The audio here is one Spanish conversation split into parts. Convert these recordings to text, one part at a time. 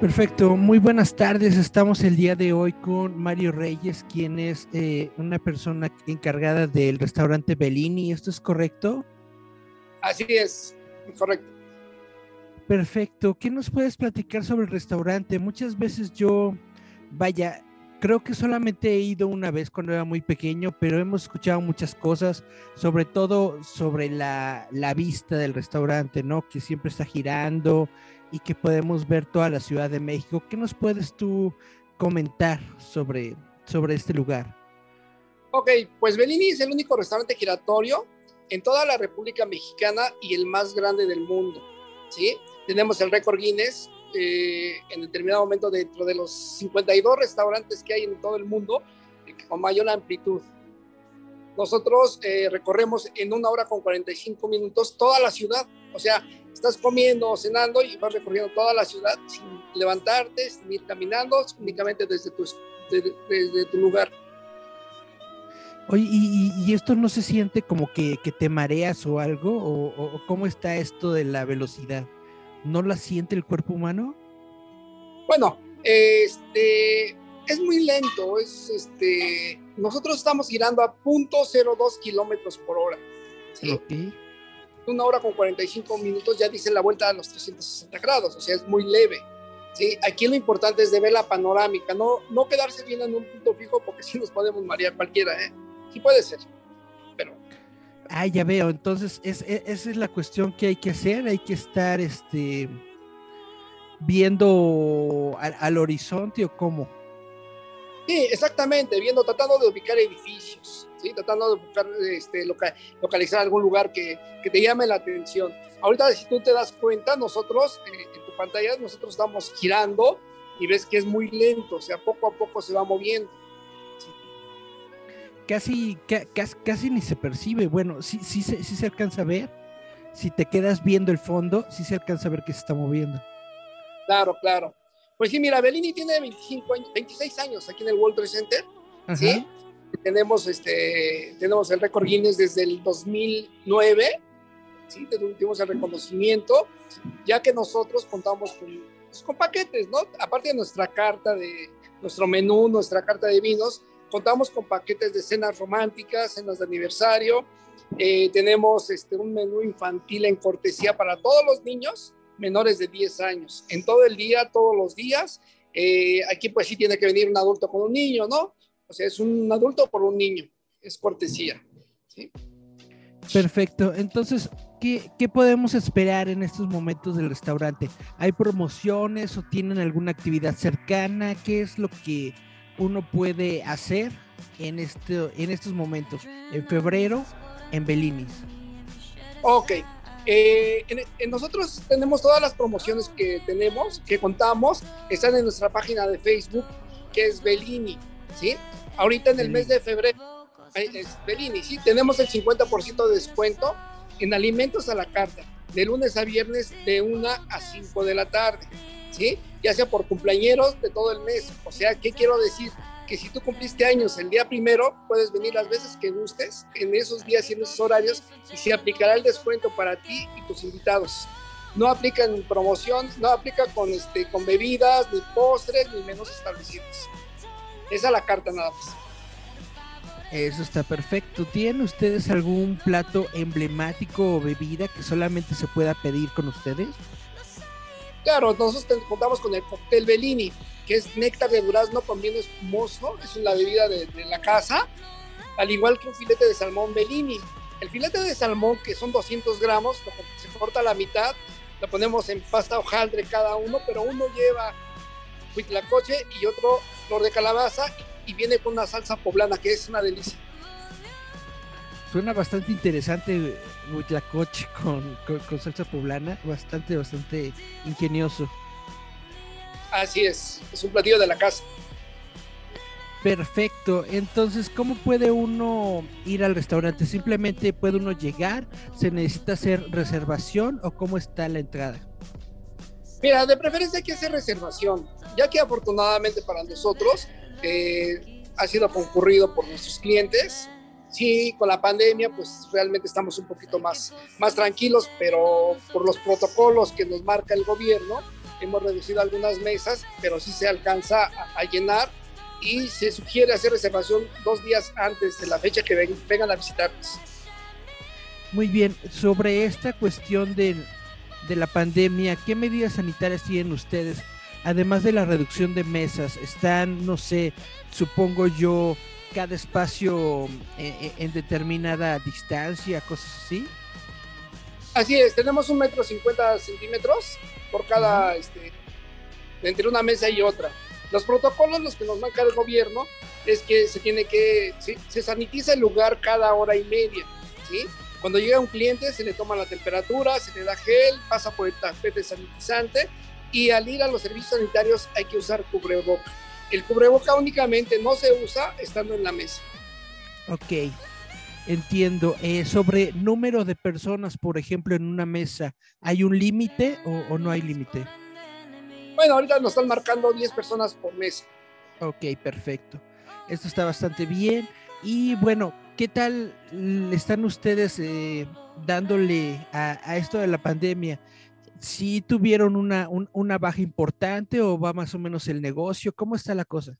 Perfecto, muy buenas tardes. Estamos el día de hoy con Mario Reyes, quien es eh, una persona encargada del restaurante Bellini. ¿Esto es correcto? Así es, correcto. Perfecto. ¿Qué nos puedes platicar sobre el restaurante? Muchas veces yo, vaya, creo que solamente he ido una vez cuando era muy pequeño, pero hemos escuchado muchas cosas, sobre todo sobre la, la vista del restaurante, ¿no? Que siempre está girando y que podemos ver toda la Ciudad de México. ¿Qué nos puedes tú comentar sobre, sobre este lugar? Ok, pues Bellini es el único restaurante giratorio en toda la República Mexicana y el más grande del mundo. ¿sí? Tenemos el récord Guinness eh, en determinado momento dentro de los 52 restaurantes que hay en todo el mundo eh, con mayor amplitud. Nosotros eh, recorremos en una hora con 45 minutos toda la ciudad. O sea, estás comiendo o cenando y vas recorriendo toda la ciudad sin levantarte, sin ir caminando, únicamente desde tu, desde, tu lugar. Oye, ¿y, esto no se siente como que, que te mareas o algo? ¿O, cómo está esto de la velocidad? ¿No la siente el cuerpo humano? Bueno, este, es muy lento. Es, este, nosotros estamos girando a .02 kilómetros por hora. ¿sí? una hora con 45 minutos ya dice la vuelta a los 360 grados, o sea, es muy leve. ¿sí? Aquí lo importante es de ver la panorámica, no, no quedarse bien en un punto fijo porque si nos podemos marear cualquiera, ¿eh? Sí puede ser, pero... Ah, ya veo, entonces es, e, esa es la cuestión que hay que hacer, hay que estar este, viendo al, al horizonte o cómo. Sí, exactamente, viendo, tratando de ubicar edificios, ¿sí? tratando de buscar, este, localizar algún lugar que, que, te llame la atención. Ahorita, si tú te das cuenta, nosotros, eh, en tu pantalla, nosotros estamos girando y ves que es muy lento, o sea, poco a poco se va moviendo. Casi, casi, casi, ni se percibe. Bueno, sí, sí, sí, sí se alcanza a ver. Si te quedas viendo el fondo, sí se alcanza a ver que se está moviendo. Claro, claro. Pues sí, mira, Bellini tiene 25 26 años aquí en el World Trade Center, ¿sí? Tenemos, este, tenemos el récord Guinness desde el 2009, ¿sí? Tuvimos el reconocimiento, ya que nosotros contamos con, pues, con paquetes, ¿no? Aparte de nuestra carta de, nuestro menú, nuestra carta de vinos, contamos con paquetes de cenas románticas, cenas de aniversario, eh, tenemos este, un menú infantil en cortesía para todos los niños, menores de 10 años. En todo el día, todos los días, eh, aquí pues sí tiene que venir un adulto con un niño, ¿no? O sea, es un adulto por un niño, es cortesía. ¿sí? Perfecto. Entonces, ¿qué, ¿qué, podemos esperar en estos momentos del restaurante? ¿Hay promociones o tienen alguna actividad cercana? ¿Qué es lo que uno puede hacer en, este, en estos momentos? En febrero, en Belinis. Ok, eh, en, nosotros tenemos todas las promociones que tenemos, que contamos, están en nuestra página de Facebook, que es Bellini, ¿sí? Ahorita en el mes de febrero es Bellini, ¿sí? Tenemos el 50% de descuento en alimentos a la carta, de lunes a viernes de 1 a 5 de la tarde, ¿sí? Ya sea por cumpleañeros de todo el mes. O sea, ¿qué quiero decir? Que si tú cumpliste años el día primero, puedes venir las veces que gustes en esos días y en esos horarios y se aplicará el descuento para ti y tus invitados. No aplica en promoción, no aplica con, este, con bebidas, ni postres, ni menos establecidos. Esa es la carta nada más. Eso está perfecto. ¿Tienen ustedes algún plato emblemático o bebida que solamente se pueda pedir con ustedes? Claro, nosotros contamos con el cóctel Bellini que es néctar de durazno con bien espumoso, es la bebida de, la casa, al igual que un filete de salmón Bellini. El filete de salmón, que son 200 gramos, se corta a la mitad, lo ponemos en pasta hojaldre cada uno, pero uno lleva huitlacoche y otro flor de calabaza y viene con una salsa poblana que es una delicia. Suena bastante interesante Huitlacoche con, con, con salsa poblana, bastante, bastante ingenioso. Así es, es un platillo de la casa. Perfecto. Entonces, ¿cómo puede uno ir al restaurante? ¿Simplemente puede uno llegar? ¿Se necesita hacer reservación o cómo está la entrada? Mira, de preferencia hay que hacer reservación, ya que afortunadamente para nosotros eh, ha sido concurrido por nuestros clientes. Sí, con la pandemia, pues realmente estamos un poquito más, más tranquilos, pero por los protocolos que nos marca el gobierno, hemos reducido algunas mesas, pero sí se alcanza a, llenar y se sugiere hacer reservación dos días antes de la fecha que ven, vengan a visitarnos. Muy bien, sobre esta cuestión de, de, la pandemia, ¿qué medidas sanitarias tienen ustedes? Además de la reducción de mesas, ¿están, no sé, supongo yo, cada espacio en, en determinada distancia, cosas así? Así es, tenemos un metro cincuenta centímetros por cada, uh -huh. este, entre una mesa y otra. Los protocolos los que nos marca el gobierno es que se tiene que, ¿sí? se sanitiza el lugar cada hora y media, ¿sí? Cuando llega un cliente se le toma la temperatura, se le da gel, pasa por el tapete sanitizante y al ir a los servicios sanitarios hay que usar cubreboca. El cubreboca únicamente no se usa estando en la mesa. Ok, entiendo. Eh, sobre número de personas, por ejemplo, en una mesa, ¿hay un límite o, o no hay límite? Bueno, ahorita nos están marcando 10 personas por mesa. Ok, perfecto. Esto está bastante bien. Y bueno, ¿qué tal están ustedes eh, dándole a, a, esto de la pandemia? ¿Sí tuvieron una, un, una baja importante o va más o menos el negocio? ¿Cómo está la cosa?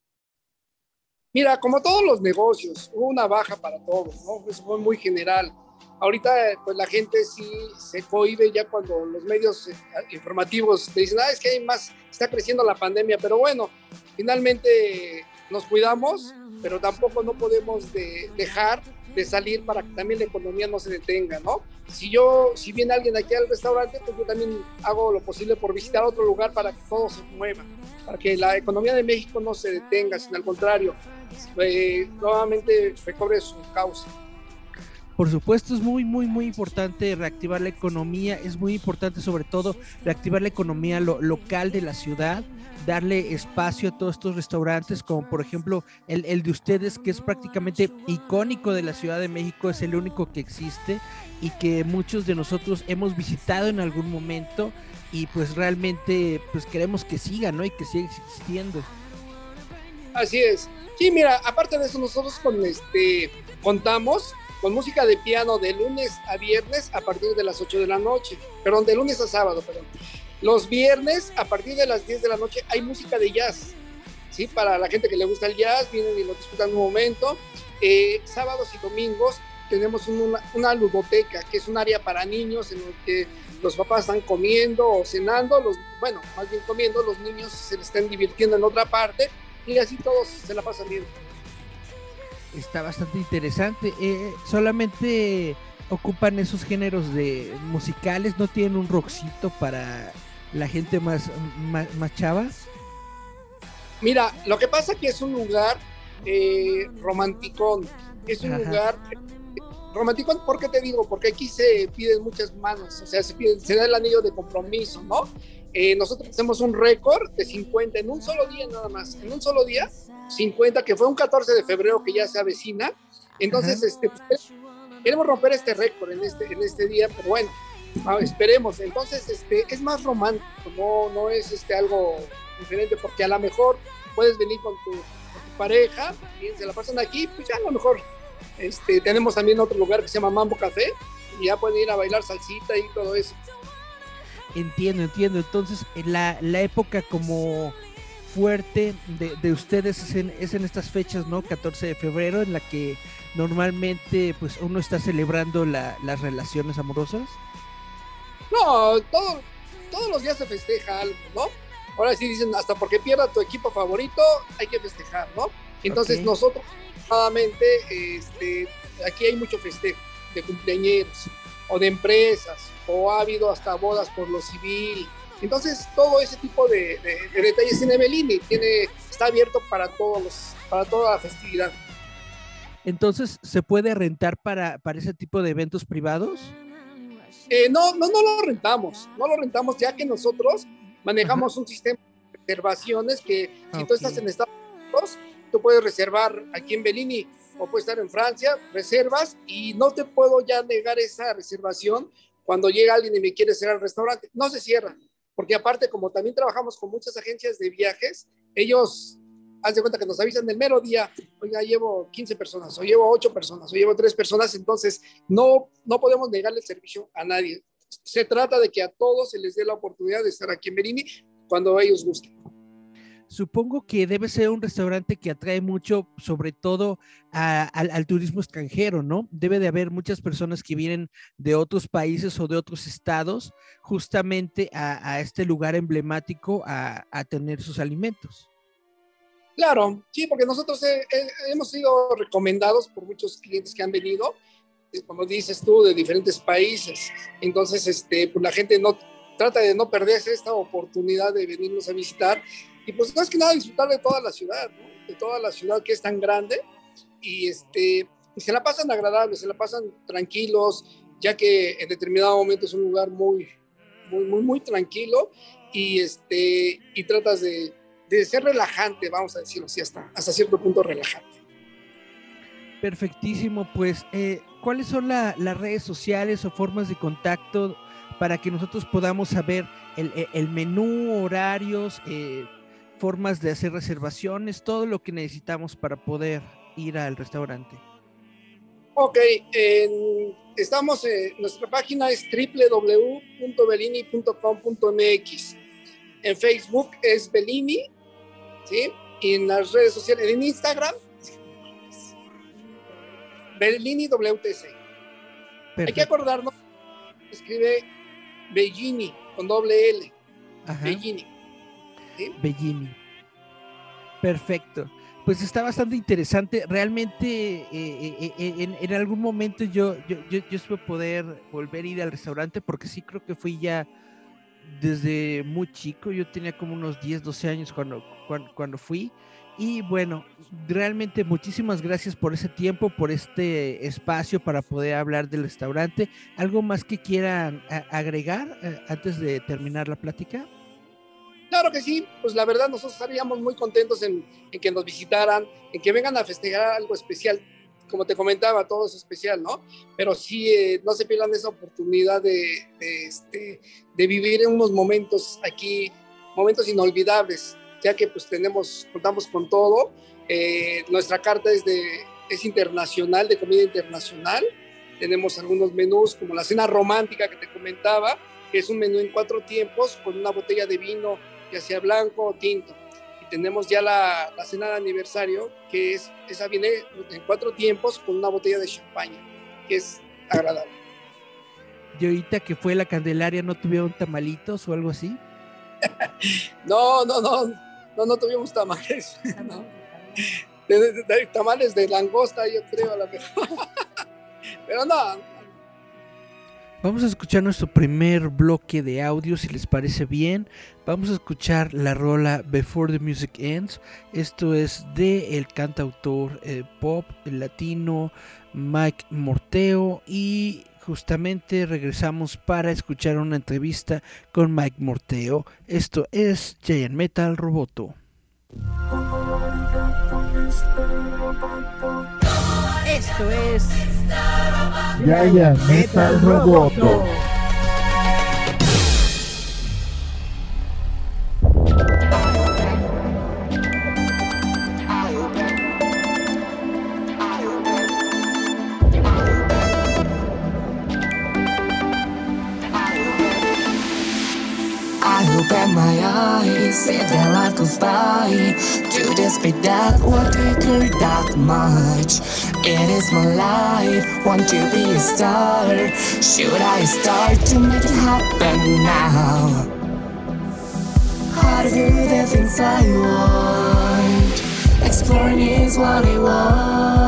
Mira, como todos los negocios, hubo una baja para todos, ¿no? Eso fue muy general. Ahorita, pues la gente sí se cohibe ya cuando los medios informativos te dicen, ah, es que hay más, está creciendo la pandemia, pero bueno, finalmente nos cuidamos, pero tampoco no podemos de, dejar de salir para que también la economía no se detenga, ¿no? Si yo, si viene alguien aquí al restaurante, pues yo también hago lo posible por visitar otro lugar para que todo se mueva, para que la economía de México no se detenga, sino al contrario, eh, nuevamente recobre su causa. Por supuesto, es muy, muy, muy importante reactivar la economía, es muy importante sobre todo reactivar la economía lo, local de la ciudad, darle espacio a todos estos restaurantes, como por ejemplo el, el, de ustedes, que es prácticamente icónico de la Ciudad de México, es el único que existe y que muchos de nosotros hemos visitado en algún momento y pues realmente pues queremos que siga, ¿no? Y que siga existiendo. Así es. Sí, mira, aparte de eso, nosotros con este contamos con música de piano de lunes a viernes a partir de las 8 de la noche, perdón, de lunes a sábado, perdón. Los viernes a partir de las 10 de la noche hay música de jazz, ¿sí? Para la gente que le gusta el jazz, vienen y lo disfrutan un momento. Eh, sábados y domingos tenemos una, una, ludoteca, que es un área para niños en el que los papás están comiendo o cenando, los, bueno, más bien comiendo, los niños se están divirtiendo en otra parte y así todos se la pasan bien está bastante interesante. Eh, solamente ocupan esos géneros de musicales, no tienen un rockcito para la gente más, más, más chava. Mira, lo que pasa que es un lugar eh, romántico, es un Ajá. lugar romántico, ¿por qué te digo? Porque aquí se piden muchas manos, o sea, se, pide, se da el anillo de compromiso, ¿no? Eh, nosotros tenemos un récord de 50 en un solo día nada más, en un solo día, 50, que fue un 14 de febrero que ya se avecina. Entonces, este, pues, queremos romper este récord en este, en este día, pero bueno, ah, esperemos. Entonces, este, es más romántico, no, no es este, algo diferente, porque a lo mejor puedes venir con tu, con tu pareja, se la pasan aquí, pues ya a lo mejor este, tenemos también otro lugar que se llama Mambo Café, y ya pueden ir a bailar salsita y todo eso. Entiendo, entiendo. Entonces, la, la época como fuerte de, de ustedes es en, es en, estas fechas, ¿no? 14 de febrero, en la que normalmente pues uno está celebrando la, las relaciones amorosas. No, todo, todos los días se festeja algo, ¿no? Ahora sí dicen, hasta porque pierda tu equipo favorito, hay que festejar, ¿no? Entonces okay. nosotros, nuevamente, este, aquí hay mucho festejo de cumpleaños o de empresas o ha habido hasta bodas por lo civil. Entonces, todo ese tipo de, de, de detalles tiene Bellini, tiene, está abierto para, todos los, para toda la festividad. Entonces, ¿se puede rentar para, para ese tipo de eventos privados? Eh, no, no, no lo rentamos, no lo rentamos ya que nosotros manejamos un sistema de reservaciones que si tú estás en Estados Unidos, tú puedes reservar aquí en Bellini o puedes estar en Francia, reservas y no te puedo ya negar esa reservación cuando llega alguien y me quiere cerrar el restaurante. No se cierra, porque aparte como también trabajamos con muchas agencias de viajes, ellos haz de cuenta que nos avisan el mero día, oiga, llevo 15 personas, o llevo 8 personas, o llevo 3 personas, entonces no, no podemos negarle el servicio a nadie. Se trata de que a todos se les dé la oportunidad de estar aquí en Merini cuando ellos gusten. Supongo que debe ser un restaurante que atrae mucho, sobre todo al, turismo extranjero, ¿no? Debe de haber muchas personas que vienen de otros países o de otros estados justamente a, este lugar emblemático a tener sus alimentos. Claro, sí, porque nosotros hemos sido recomendados por muchos clientes que han venido, eh, como dices tú, de diferentes países. Entonces, este, pues la gente no trata de no perderse esta oportunidad de venirnos a visitar y pues más que nada disfrutar de toda la ciudad, de toda la ciudad que es tan grande y este se la pasan agradables, se la pasan tranquilos, ya que en determinado momento es un lugar muy, muy, muy, muy tranquilo y este y tratas de de ser relajante, vamos a decirlo así, hasta, hasta cierto punto relajante. Perfectísimo, pues, eh, ¿cuáles son las redes sociales o formas de contacto para que nosotros podamos saber el, el menú, horarios, eh, formas de hacer reservaciones, todo lo que necesitamos para poder ir al restaurante? Ok, estamos, en nuestra página es www.belini.com.mx. En Facebook es Bellini ¿sí? Y en las redes sociales, en Instagram, Berlini WTC. Hay que acordarnos, escribe Bellini con doble L. Bellini. Bellini. Perfecto. Pues está bastante interesante. Realmente eh, eh, eh, en, algún momento yo, yo, yo, yo espero poder volver a ir al restaurante porque sí creo que fui ya desde muy chico, yo tenía como unos 10, 12 años cuando, cuando, fui. Y bueno, realmente muchísimas gracias por ese tiempo, por este espacio para poder hablar del restaurante. ¿Algo más que quieran agregar eh, antes de terminar la plática? Claro que sí, pues la verdad nosotros estaríamos muy contentos en, en que nos visitaran, en que vengan a festejar algo especial como te comentaba, todo es especial, ¿no? Pero sí, eh, no se pierdan esa oportunidad de, este, de vivir unos momentos aquí, momentos inolvidables, ya que pues tenemos, contamos con todo. Eh, nuestra carta es, de, es internacional, de comida internacional. Tenemos algunos menús como la cena romántica que te comentaba, que es un menú en cuatro tiempos con una botella de vino, ya sea blanco o tinto tenemos ya la, cena de aniversario, que es, esa viene en cuatro tiempos con una botella de champaña, que es agradable. ¿Y ahorita que fue la Candelaria no tuvieron tamalitos o algo así? no, no, no, no, no tuvimos tamales. tamales de langosta, yo creo, a la mejor. Pero no, Vamos a escuchar nuestro primer bloque de audio, si les parece bien. Vamos a escuchar la rola Before the Music Ends. Esto es de el cantautor eh, pop latino Mike Morteo y justamente regresamos para escuchar una entrevista con Mike Morteo. Esto es Giant Metal Roboto. Esto es Yaya Metal Roboto. Open my eyes, see the life goes by. Do this be that or take her that much? It is my life, want to be a star. Should I start to make it happen now? How to do the things I want? Exploring is what I want.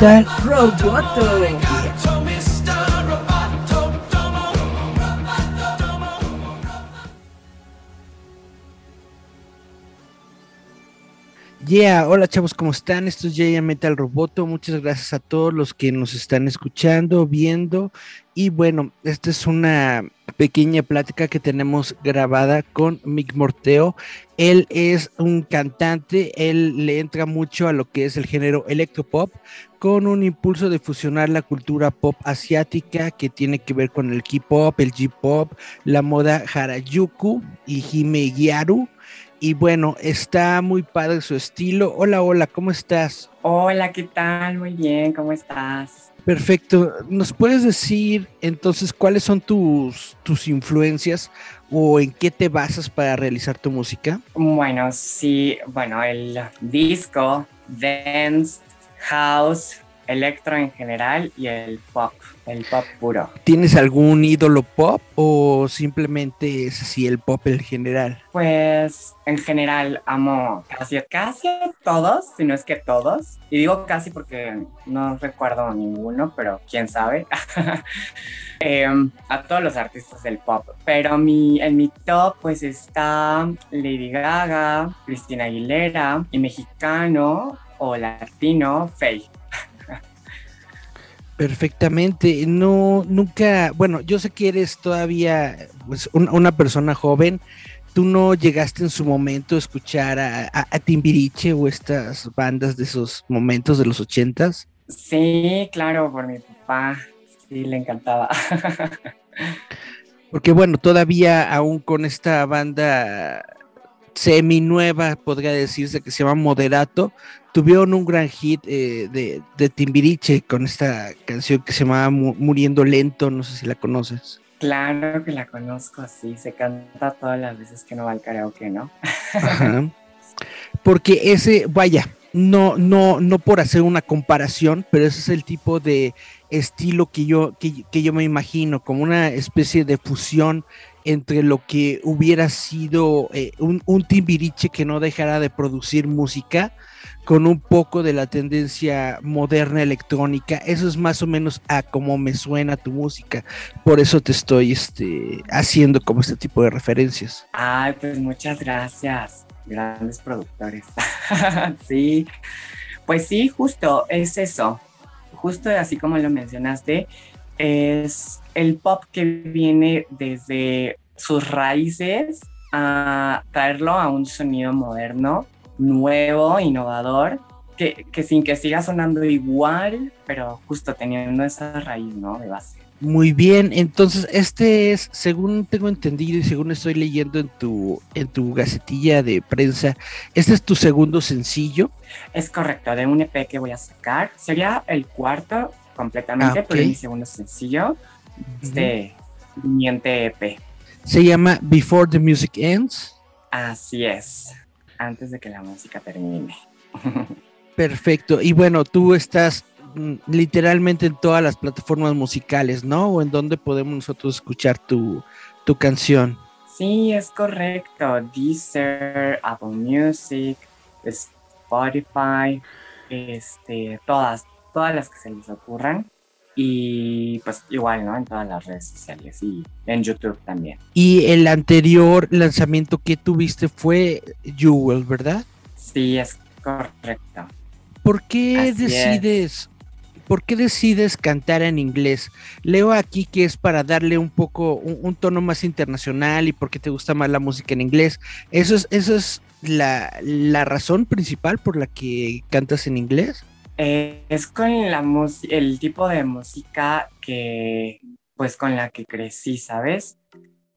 Metal. Roboto. Yeah, hola chavos, ¿cómo están? Esto es Giant Metal Roboto. Muchas gracias a todos los que nos están escuchando, viendo. Y bueno, esta es una pequeña plática que tenemos grabada con Mick Morteo. Él es un cantante, él le entra mucho a lo que es el género electropop, con un impulso de fusionar la cultura pop asiática que tiene que ver con el K-pop, el J-pop, la moda Harajuku y Hime Gyaru. Y bueno, está muy padre su estilo. Hola, hola, ¿cómo estás? Hola, ¿qué tal? Muy bien, ¿cómo estás? Perfecto. ¿Nos puedes decir entonces cuáles son tus, tus influencias o en qué te basas para realizar tu música? Bueno, sí, bueno, el disco, dance, house, electro en general y el pop, el pop puro. ¿Tienes algún ídolo pop o simplemente es así el pop en general? Pues en general amo casi, casi todos, si no es que todos. Y digo casi porque no recuerdo ninguno, pero quién sabe. Em, a todos los artistas del pop. Pero mi, en mi top pues está Lady Gaga, Cristina Aguilera y mexicano o latino, Faye. Perfectamente. No, nunca, bueno, yo sé que eres todavía pues, un- una persona joven. ¿Tú no llegaste en su momento a escuchar a, a- a Timbiriche o estas bandas de esos momentos de los ochentas? Sí, claro, por mi papá. Sí, le encantaba. Porque bueno, todavía aún con esta banda semi nueva, podría decirse que se llama Moderato, tuvieron un gran hit eh, de, de Timbiriche con esta canción que se llamaba Mu- Muriendo Lento, no sé si la conoces. claro que la conozco, sí, se canta todas las veces que no va al karaoke, ¿no? Ajá. Porque ese, vaya, no, no, no por hacer una comparación, pero ese es el tipo de estilo que yo, que, que yo me imagino, como una especie de fusión entre lo que hubiera sido eh, un, un Timbiriche que no dejara de producir música con un poco de la tendencia moderna electrónica. Eso es más o menos a cómo me suena tu música. Por eso te estoy este, haciendo como este tipo de referencias. Ay, pues muchas gracias. Grandes productores. sí, pues sí, justo es eso. Justo así como lo mencionaste, es el pop que viene desde sus raíces a traerlo a un sonido moderno, nuevo, innovador, que, que, sin que siga sonando igual, pero justo teniendo esa raíz, ¿no? De base. Muy bien, entonces este es, según tengo entendido y según estoy leyendo en tu, en tu gacetilla de prensa, este es tu segundo sencillo. Es correcto, de un EP que voy a sacar. Sería el cuarto completamente, ah, okay. pero es mi segundo sencillo de Miente EP. Se llama Before the Music Ends. Así es, antes de que la música termine. Perfecto, y bueno, tú estás mm, literalmente en todas las plataformas musicales, ¿no? ¿O en dónde podemos nosotros escuchar tu, tu canción? Sí, es correcto. Deezer, Apple Music, Spotify, este, todas, todas las que se les ocurran. Y pues igual, ¿no? En todas las redes sociales y en YouTube también. Y el anterior lanzamiento que tuviste fue Jewel, ¿verdad? Sí, es correcto. ¿Por qué Así decides, es. por qué decides cantar en inglés? Leo aquí que es para darle un poco, un, un, tono más internacional y porque te gusta más la música en inglés. Eso es, eso es la, la razón principal por la que cantas en inglés. Eh, es con la el tipo de música que, pues, con la que crecí, ¿sabes?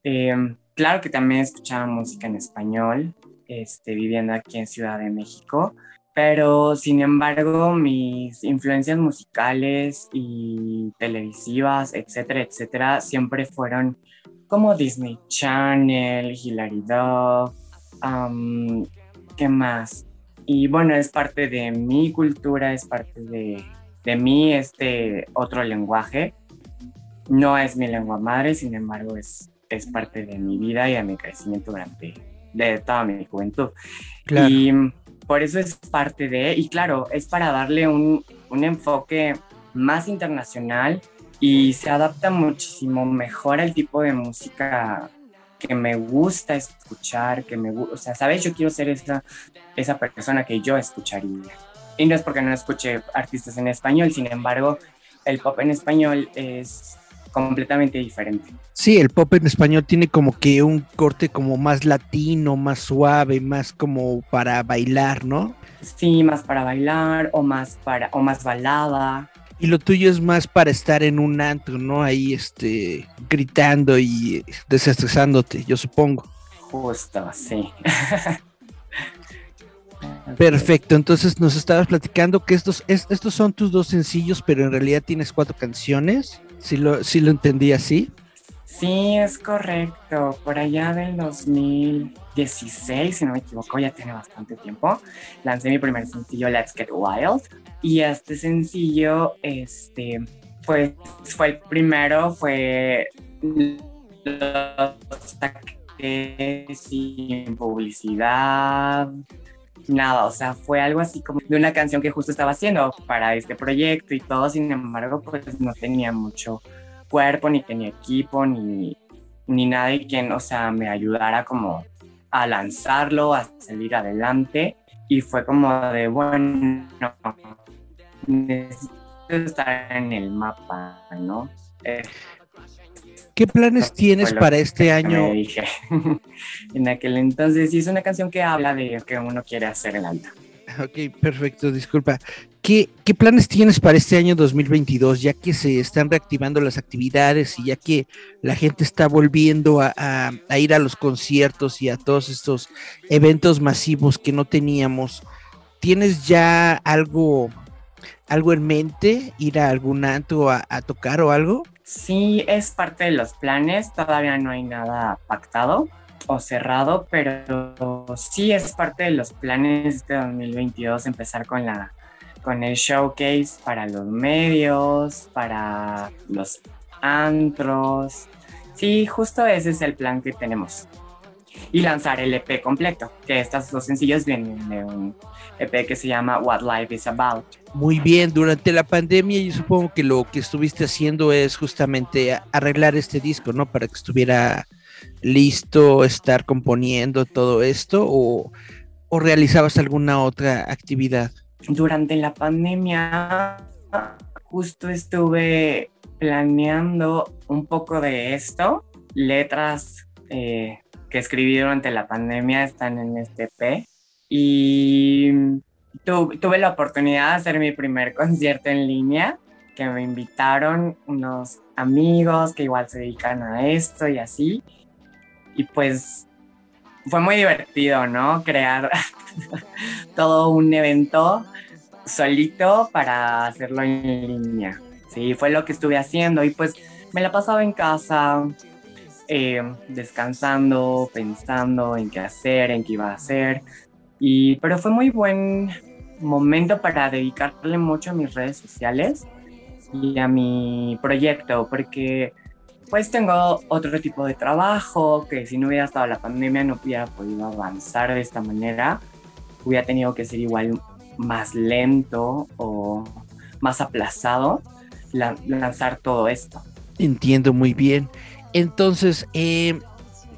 Eh, claro que también escuchaba música en español, este, viviendo aquí en Ciudad de México, pero sin embargo mis influencias musicales y televisivas, etcétera, etcétera, siempre fueron como Disney Channel, Hilary Duff, ¿qué más? Y bueno, es parte de mi cultura, es parte de, de mí este otro lenguaje. No es mi lengua madre, sin embargo, es, es parte de mi vida y de mi crecimiento durante de toda mi juventud. Claro. Y por eso es parte de, y claro, es para darle un, un enfoque más internacional y se adapta muchísimo mejor al tipo de música que me gusta escuchar, que me gusta, o sea, ¿sabes? Yo quiero ser esa, esa persona que yo escucharía. Y no es porque no escuche artistas en español, sin embargo, el pop en español es completamente diferente. Sí, el pop en español tiene como que un corte como más latino, más suave, más como para bailar, ¿no? Sí, más para bailar o más para o más balada. Y lo tuyo es más para estar en un antro, ¿no? Ahí, este, gritando y desestresándote, yo supongo. Justo, sí. Perfecto, entonces nos estabas platicando que estos, estos son tus dos sencillos, pero en realidad tienes cuatro canciones, si lo, si lo entendí así. Sí, es correcto. Por allá del 2016, si no me equivoco, ya tiene bastante tiempo, lancé mi primer sencillo, Let's Get Wild. Y este sencillo, este, pues, fue el primero, fue lo saqué sin publicidad, nada, o sea, fue algo así como de una canción que justo estaba haciendo para este proyecto y todo, sin embargo, pues no tenía mucho cuerpo, ni tenía equipo, ni, ni nadie quien, o sea, me ayudara como a lanzarlo, a salir adelante. Y fue como de, bueno, necesito estar en el mapa, ¿no? Eh, ¿Qué planes tienes para este año? Dije. en aquel entonces, sí, es una canción que habla de lo que uno quiere hacer en alta. Ok, perfecto, disculpa. ¿Qué, ¿Qué, planes tienes para este año 2022, ya que se están reactivando las actividades y ya que la gente está volviendo a, ir a los conciertos y a todos estos eventos masivos que no teníamos? ¿Tienes ya algo, algo en mente, ir a algún antro a, a tocar o algo? Sí, es parte de los planes, todavía no hay nada pactado o cerrado, pero sí es parte de los planes de 2022 empezar con la con el showcase para los medios, para los antros. Sí, justo ese es el plan que tenemos. y lanzar el EP completo, que estos dos sencillos vienen de un EP que se llama What Life is About. Muy bien, durante la pandemia yo supongo que lo que estuviste haciendo es justamente arreglar este disco, ¿no? Para que estuviera listo, estar componiendo todo esto o, realizabas alguna otra actividad. Durante la pandemia justo estuve planeando un poco de esto, letras eh, que escribí durante la pandemia están en este EP y tuve la oportunidad de hacer mi primer concierto en línea que me invitaron unos amigos que igual se dedican a esto y así. Y pues fue muy divertido, ¿no? Crear todo un evento solito para hacerlo en línea. Sí, fue lo que estuve haciendo y pues me la pasaba en casa, eh, descansando, pensando en qué hacer, en qué iba a hacer. Y, pero fue muy buen momento para dedicarle mucho a mis redes sociales y a mi proyecto, porque pues tengo otro tipo de trabajo que si no hubiera estado la pandemia no hubiera podido avanzar de esta manera, hubiera tenido que ser igual más lento o más aplazado lanzar todo esto. Entiendo muy bien. Entonces, eh,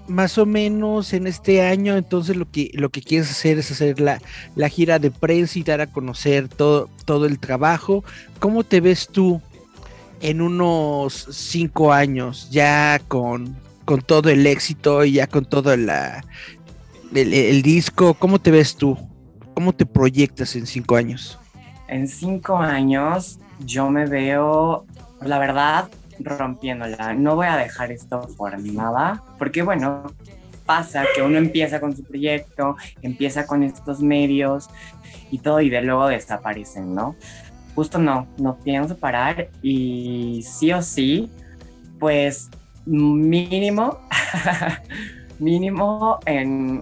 más o menos en este año, entonces lo que, lo que quieres hacer es hacer la, la gira de prensa y dar a conocer todo, todo el trabajo. ¿Cómo te ves tú en unos cinco años, ya con, con todo el éxito y ya con todo la, el, el, disco? ¿Cómo te ves tú? ¿Cómo te proyectas en cinco años? En cinco años yo me veo, la verdad, rompiéndola. No voy a dejar esto por nada, porque bueno, pasa que uno empieza con su proyecto, empieza con estos medios y todo y de luego desaparecen, ¿no? Justo no, no pienso parar y sí o sí, pues mínimo, mínimo en,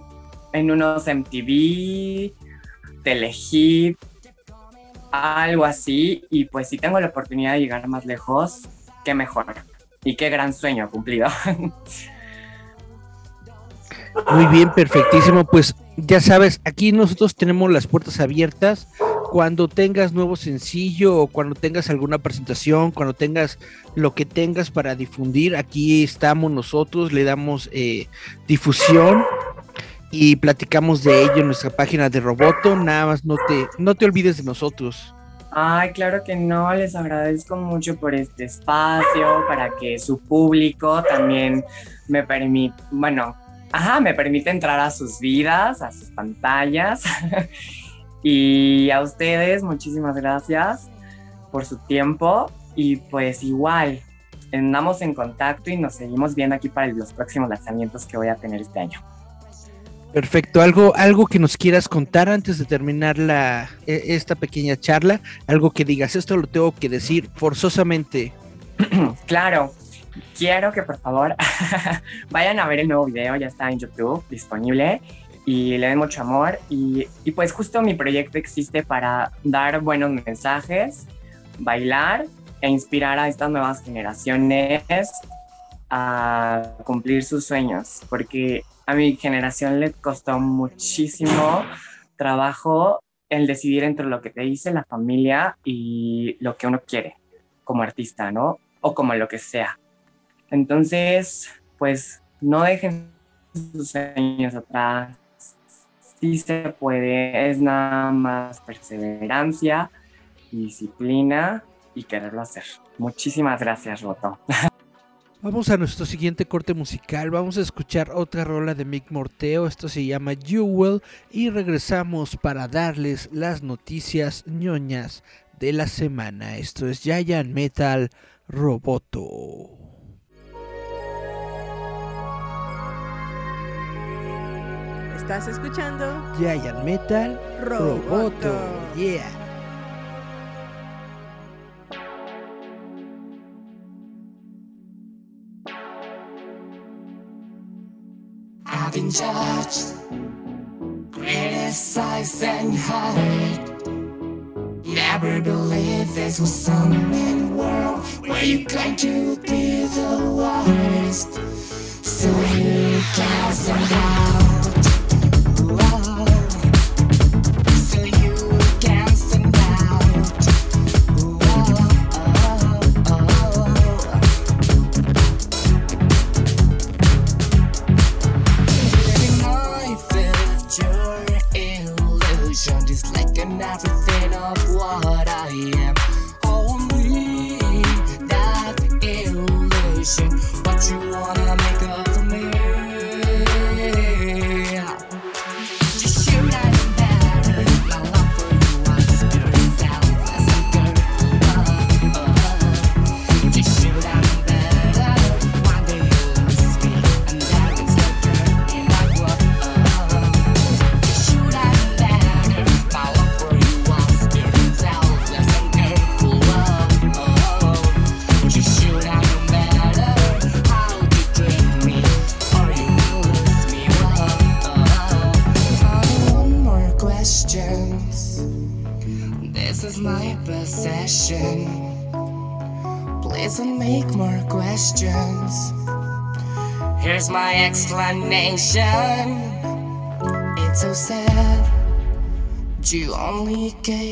en unos MTV, Telehit, algo así y pues si tengo la oportunidad de llegar más lejos, qué mejor. Y qué gran sueño cumplido. Muy bien, perfectísimo. Pues ya sabes, aquí nosotros tenemos las puertas abiertas. Cuando tengas nuevo sencillo o cuando tengas alguna presentación, cuando tengas lo que tengas para difundir, aquí estamos nosotros, le damos eh, difusión y platicamos de ello en nuestra página de Roboto. Nada más no te, no te olvides de nosotros. Ay, claro que no, les agradezco mucho por este espacio, para que su público también me permite, bueno, ajá, me permite entrar a sus vidas, a sus pantallas. y a ustedes, muchísimas gracias por su tiempo. Y pues igual, andamos en contacto y nos seguimos viendo aquí para los próximos lanzamientos que voy a tener este año. Perfecto, algo, algo que nos quieras contar antes de terminar la, e, esta pequeña charla, algo que digas, esto lo tengo que decir forzosamente. claro, quiero que por favor vayan a ver el nuevo video, ya está en YouTube disponible y le den mucho amor y, y pues justo mi proyecto existe para dar buenos mensajes, bailar e inspirar a estas nuevas generaciones a cumplir sus sueños, porque a mi generación le costó muchísimo trabajo el decidir entre lo que te dice la familia y lo que uno quiere como artista, ¿no? O como lo que sea. Entonces, pues no dejen sus sueños atrás. Sí se puede, es nada más perseverancia, disciplina y quererlo hacer. Muchísimas gracias, Roto. Vamos a nuestro siguiente corte musical. Vamos a escuchar otra rola de Mick Morteo. Esto se llama Jewel. Y regresamos para darles las noticias ñoñas de la semana. Esto es Giant Metal Roboto. ¿Estás escuchando? Giant Metal Roboto. Roboto. Yeah. I've been judged, criticized, and hurt. Never believed this was some world where you claim to be the worst. So you cast them down.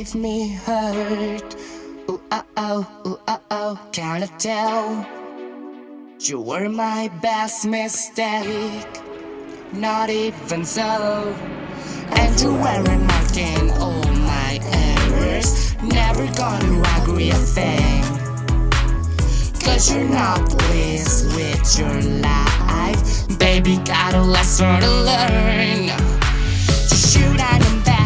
Only gave me hurt. Ooh, uh oh, ooh, uh oh, can't tell? You were my best mistake. Not even so. And you weren't marking all my errors. Never gonna agree a thing. Cause you're not pleased with your life. Baby, got a lesson to learn. Should have known better.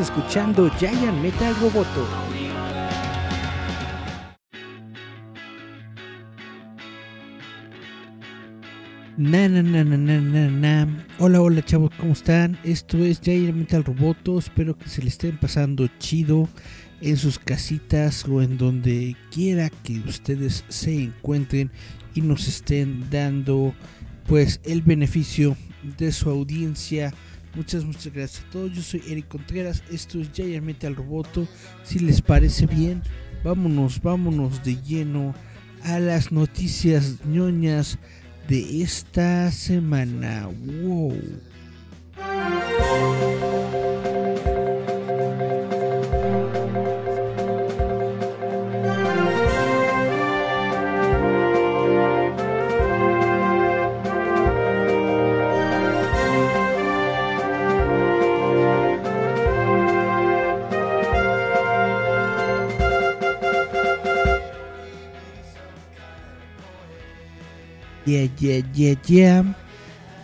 Escuchando Giant Metal Roboto. Na, na, na, na, na, na. Hola, hola chavos, ¿cómo están? Esto es Giant Metal Roboto. Espero que se le estén pasando chido en sus casitas o en donde quiera que ustedes se encuentren y nos estén dando pues el beneficio de su audiencia. Muchas, muchas gracias a todos. Yo soy Eric Contreras. Esto es Giant Metal Roboto. Si les parece bien, vámonos, vámonos de lleno a las noticias ñoñas de esta semana. Wow. Yeah, yeah, yeah, yeah.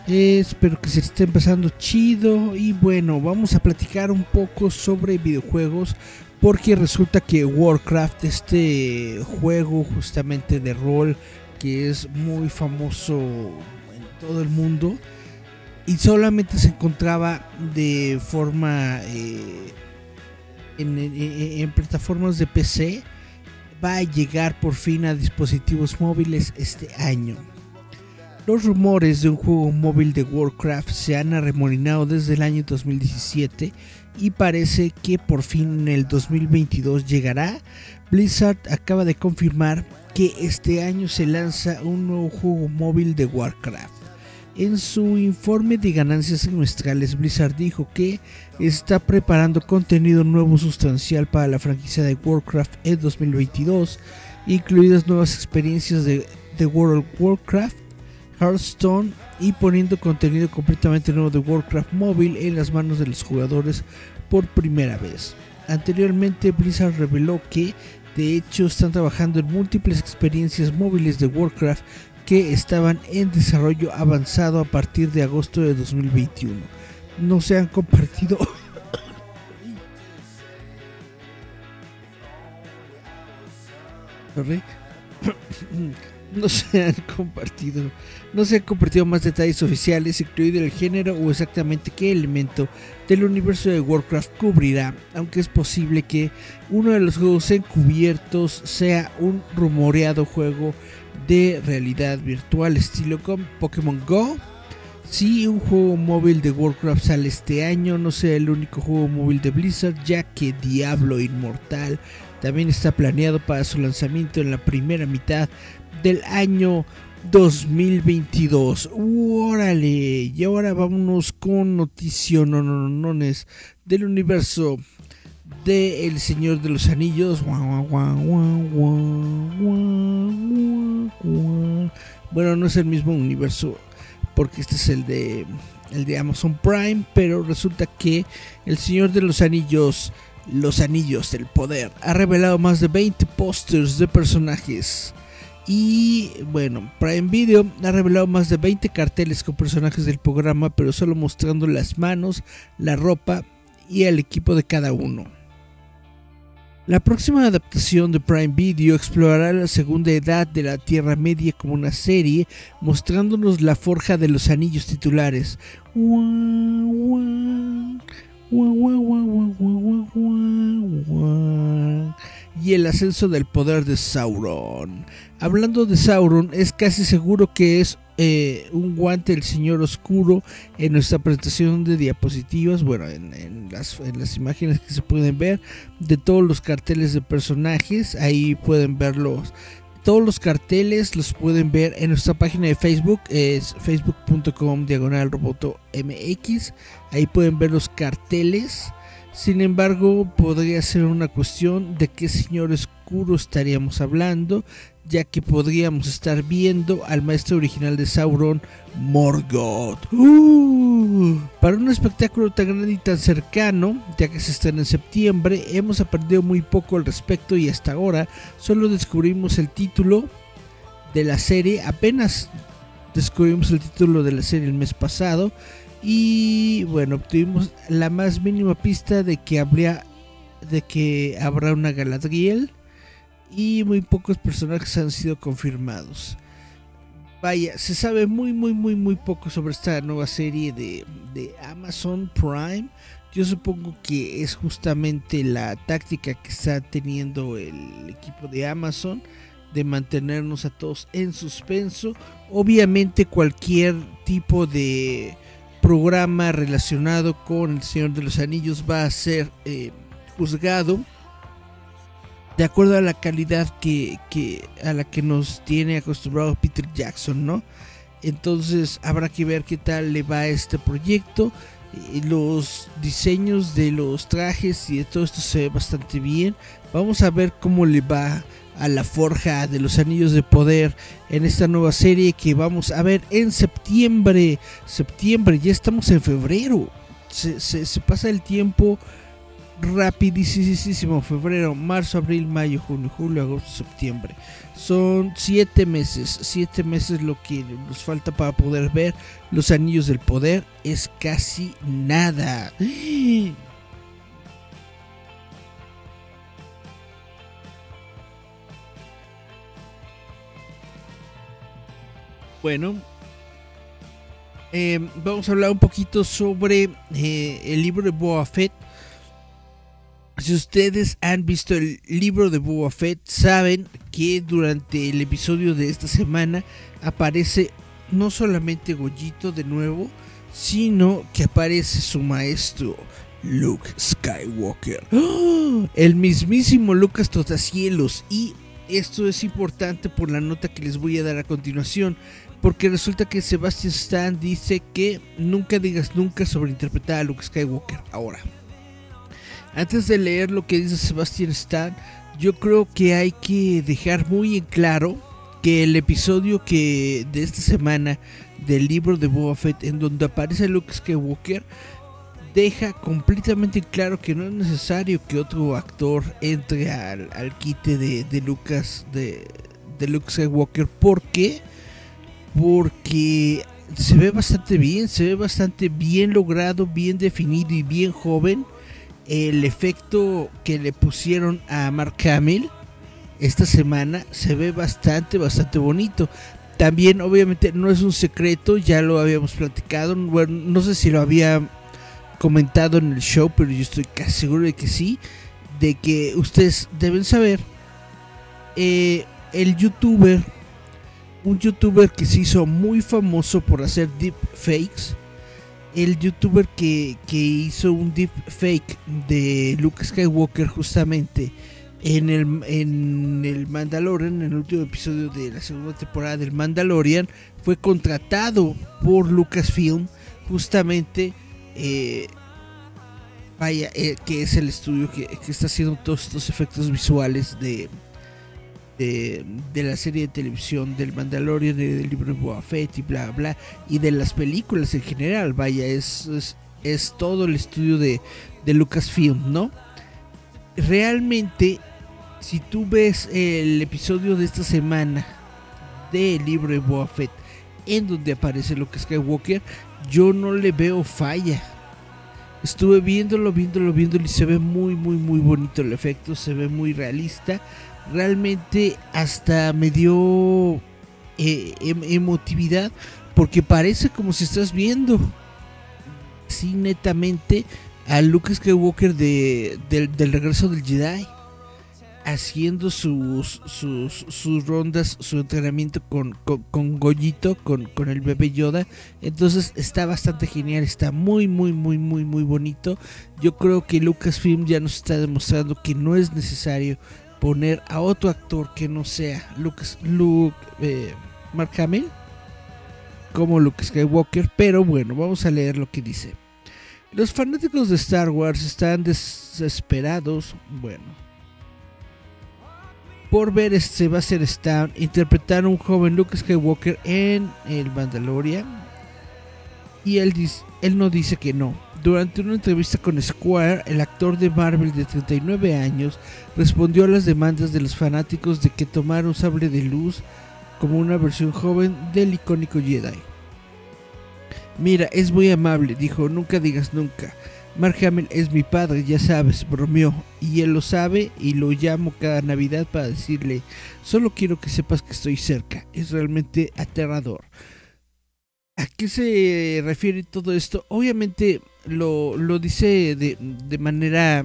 Espero que se esté empezando chido. Y bueno, vamos a platicar un poco sobre videojuegos. Porque resulta que Warcraft, este juego justamente de rol que es muy famoso en todo el mundo, y solamente se encontraba de forma eh, en plataformas de PC, va a llegar por fin a dispositivos móviles este año. Los rumores de un juego móvil de Warcraft se han arremolinado desde el año 2017 y parece que por fin en el 2022 llegará. Blizzard acaba de confirmar que este año se lanza un nuevo juego móvil de Warcraft. En su informe de ganancias semestrales, Blizzard dijo que está preparando contenido nuevo sustancial para la franquicia de Warcraft en 2022, incluidas nuevas experiencias de, de World of Warcraft, Hearthstone y poniendo contenido completamente nuevo de Warcraft Mobile en las manos de los jugadores por primera vez. Anteriormente Blizzard reveló que de hecho están trabajando en múltiples experiencias móviles de Warcraft que estaban en desarrollo avanzado a partir de agosto de 2021. No se han compartido no se han compartido no se han compartido más detalles oficiales incluido el género o exactamente qué elemento del universo de Warcraft cubrirá aunque es posible que uno de los juegos encubiertos sea un rumoreado juego de realidad virtual estilo con Pokémon Go. Si un juego móvil de Warcraft sale este año, no sea el único juego móvil de Blizzard, ya que Diablo Inmortal también está planeado para su lanzamiento en la primera mitad del año 2022. ¡Órale! Y ahora vámonos con noticiones del universo de El Señor de los Anillos. Bueno, no es el mismo universo porque este es el de el de Amazon Prime, pero resulta que El Señor de los Anillos, Los Anillos del Poder, ha revelado más de 20 pósters de personajes. Y bueno, Prime Video ha revelado más de 20 carteles con personajes del programa, pero solo mostrando las manos, la ropa y el equipo de cada uno. La próxima adaptación de Prime Video explorará la segunda edad de la Tierra Media como una serie, mostrándonos la forja de los anillos titulares y el ascenso del poder de Sauron. Hablando de Sauron, es casi seguro que es eh, un guante del Señor Oscuro en nuestra presentación de diapositivas, bueno, en, las, en, las, imágenes que se pueden ver de todos los carteles de personajes, ahí pueden verlos. Todos los carteles los pueden ver en nuestra página de Facebook, es facebook.com diagonal roboto mx. Ahí pueden ver los carteles sin embargo, podría ser una cuestión de qué señor oscuro estaríamos hablando, ya que podríamos estar viendo al maestro original de Sauron, Morgoth. ¡Uh! para un espectáculo tan grande y tan cercano, ya que se estrena en septiembre, hemos aprendido muy poco al respecto y hasta ahora solo descubrimos el título de la serie, apenas descubrimos el título de la serie el mes pasado y bueno, obtuvimos la más mínima pista de que habría de que habrá una Galadriel y muy pocos personajes han sido confirmados. Vaya, se sabe muy muy muy muy poco sobre esta nueva serie de, de Amazon Prime. Yo supongo que es justamente la táctica que está teniendo el equipo de Amazon de mantenernos a todos en suspenso. Obviamente cualquier tipo de programa relacionado con El Señor de los Anillos va a ser eh, juzgado de acuerdo a la calidad que, a la que nos tiene acostumbrado Peter Jackson, ¿no? Entonces habrá que ver qué tal le va a este proyecto. Eh, los diseños de los trajes y de todo esto se ve bastante bien. Vamos a ver cómo le va a la forja de los anillos de poder en esta nueva serie que vamos a ver en septiembre. Septiembre, ya estamos en febrero. Se, se, pasa el tiempo rapidísimo. Febrero, marzo, abril, mayo, junio, julio, agosto, septiembre. Son siete meses. Siete meses lo que nos falta para poder ver los anillos del poder. Es casi nada. Bueno, eh, vamos a hablar un poquito sobre eh, el libro de Boa Fett. Si ustedes han visto el libro de Boa Fett, saben que durante el episodio de esta semana aparece no solamente Gollito de nuevo, sino que aparece su maestro, Luke Skywalker. ¡Oh! El mismísimo Lucas Totacielos. Y esto es importante por la nota que les voy a dar a continuación. Porque resulta que Sebastian Stan dice que nunca digas nunca sobre interpretar a Luke Skywalker. Ahora, antes de leer lo que dice Sebastian Stan, yo creo que hay que dejar muy en claro que el episodio que de esta semana del libro de Boba Fett en donde aparece Luke Skywalker deja completamente claro que no es necesario que otro actor entre al, quite de, Lucas de, de Luke Skywalker porque porque se ve bastante bien, se ve bastante bien logrado, bien definido y bien joven. El efecto que le pusieron a Mark Hamill esta semana se ve bastante, bastante bonito. También obviamente no es un secreto, ya lo habíamos platicado, bueno, no sé si lo había comentado en el show, pero yo estoy casi seguro de que sí, de que ustedes deben saber, eh, el youtuber, un youtuber que se hizo muy famoso por hacer deep fakes, el youtuber que, que hizo un deep fake de Luke Skywalker justamente en el, en el Mandalorian, en el último episodio de la segunda temporada del Mandalorian, fue contratado por Lucasfilm justamente, eh, vaya, eh, que es el estudio que, que está haciendo todos estos efectos visuales de, de, la serie de televisión del Mandalorian, de- del libro de Boba y bla bla, y de las películas en general, vaya, es, es, todo el estudio de, de Lucasfilm, ¿no? Realmente, si tú ves el episodio de esta semana del libro de Boba en donde aparece Luke Skywalker, yo no le veo falla. Estuve viéndolo, viéndolo, viéndolo y se ve muy, muy, muy bonito el efecto, se ve muy realista. Realmente hasta me dio eh, em- emotividad porque parece como si estás viendo, sí, netamente, a Luke Skywalker de, del, del regreso del Jedi haciendo sus, sus, rondas, su entrenamiento con, con, con Goyito, con, con el bebé Yoda. Entonces está bastante genial, está muy, muy, muy, muy, muy bonito. Yo creo que Lucasfilm ya nos está demostrando que no es necesario poner a otro actor que no sea Lucas, Luke, eh, Mark Hamill como Luke Skywalker. Pero bueno, vamos a leer lo que dice. Los fanáticos de Star Wars están desesperados. Bueno, por ver este Sebastian Stan interpretar a un joven Luke Skywalker en el Mandalorian. Y él, él no dice que no. Durante una entrevista con Square, el actor de Marvel de 39 años respondió a las demandas de los fanáticos de que tomara un sable de luz como una versión joven del icónico Jedi. Mira, es muy amable, dijo, nunca digas nunca. Mark Hamill es mi padre, ya sabes, bromeó, y él lo sabe y lo llamo cada Navidad para decirle, solo quiero que sepas que estoy cerca, es realmente aterrador. ¿A qué se refiere todo esto? Obviamente lo, lo dice de, de manera